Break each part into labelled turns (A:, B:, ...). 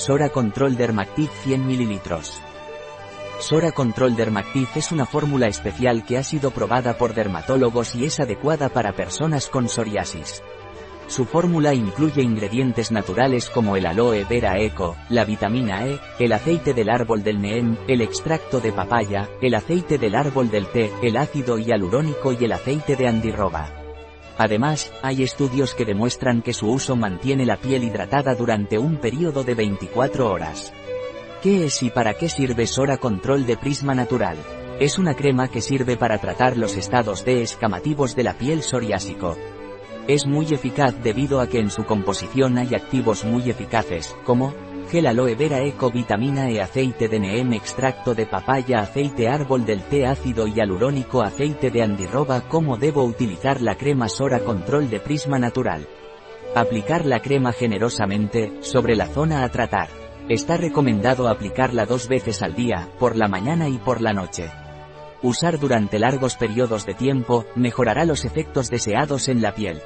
A: Sora Control Dermactive 100 ml. Sora Control Dermactive es una fórmula especial que ha sido probada por dermatólogos y es adecuada para personas con psoriasis. Su fórmula incluye ingredientes naturales como el aloe vera eco, la vitamina E, el aceite del árbol del neem, el extracto de papaya, el aceite del árbol del té, el ácido hialurónico y el aceite de andirroba. Además, hay estudios que demuestran que su uso mantiene la piel hidratada durante un periodo de 24 horas. ¿Qué es y para qué sirve Sora Control de Prisma Natural? Es una crema que sirve para tratar los estados de escamativos de la piel psoriásico. Es muy eficaz debido a que en su composición hay activos muy eficaces, como gel aloe vera eco vitamina E aceite de neem extracto de papaya aceite árbol del té ácido hialurónico aceite de andirroba ¿Cómo debo utilizar la crema Sora Control de Prisma Natural? Aplicar la crema generosamente, sobre la zona a tratar. Está recomendado aplicarla dos veces al día, por la mañana y por la noche. Usar durante largos periodos de tiempo, mejorará los efectos deseados en la piel.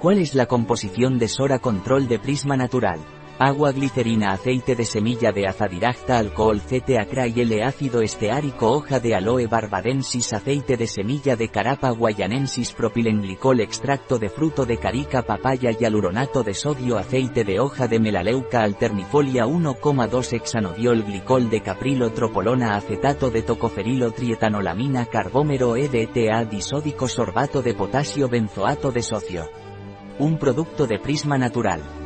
A: ¿Cuál es la composición de Sora Control de Prisma Natural? Agua glicerina aceite de semilla de azadirachta alcohol CT y L ácido esteárico hoja de aloe barbadensis aceite de semilla de carapa guayanensis propilenglicol extracto de fruto de carica papaya hialuronato de sodio aceite de hoja de melaleuca alternifolia 1,2 hexanodiol glicol de caprilo tropolona acetato de tocoferilo trietanolamina carbómero EDTA disódico sorbato de potasio benzoato de socio. Un producto de Prisma Natural.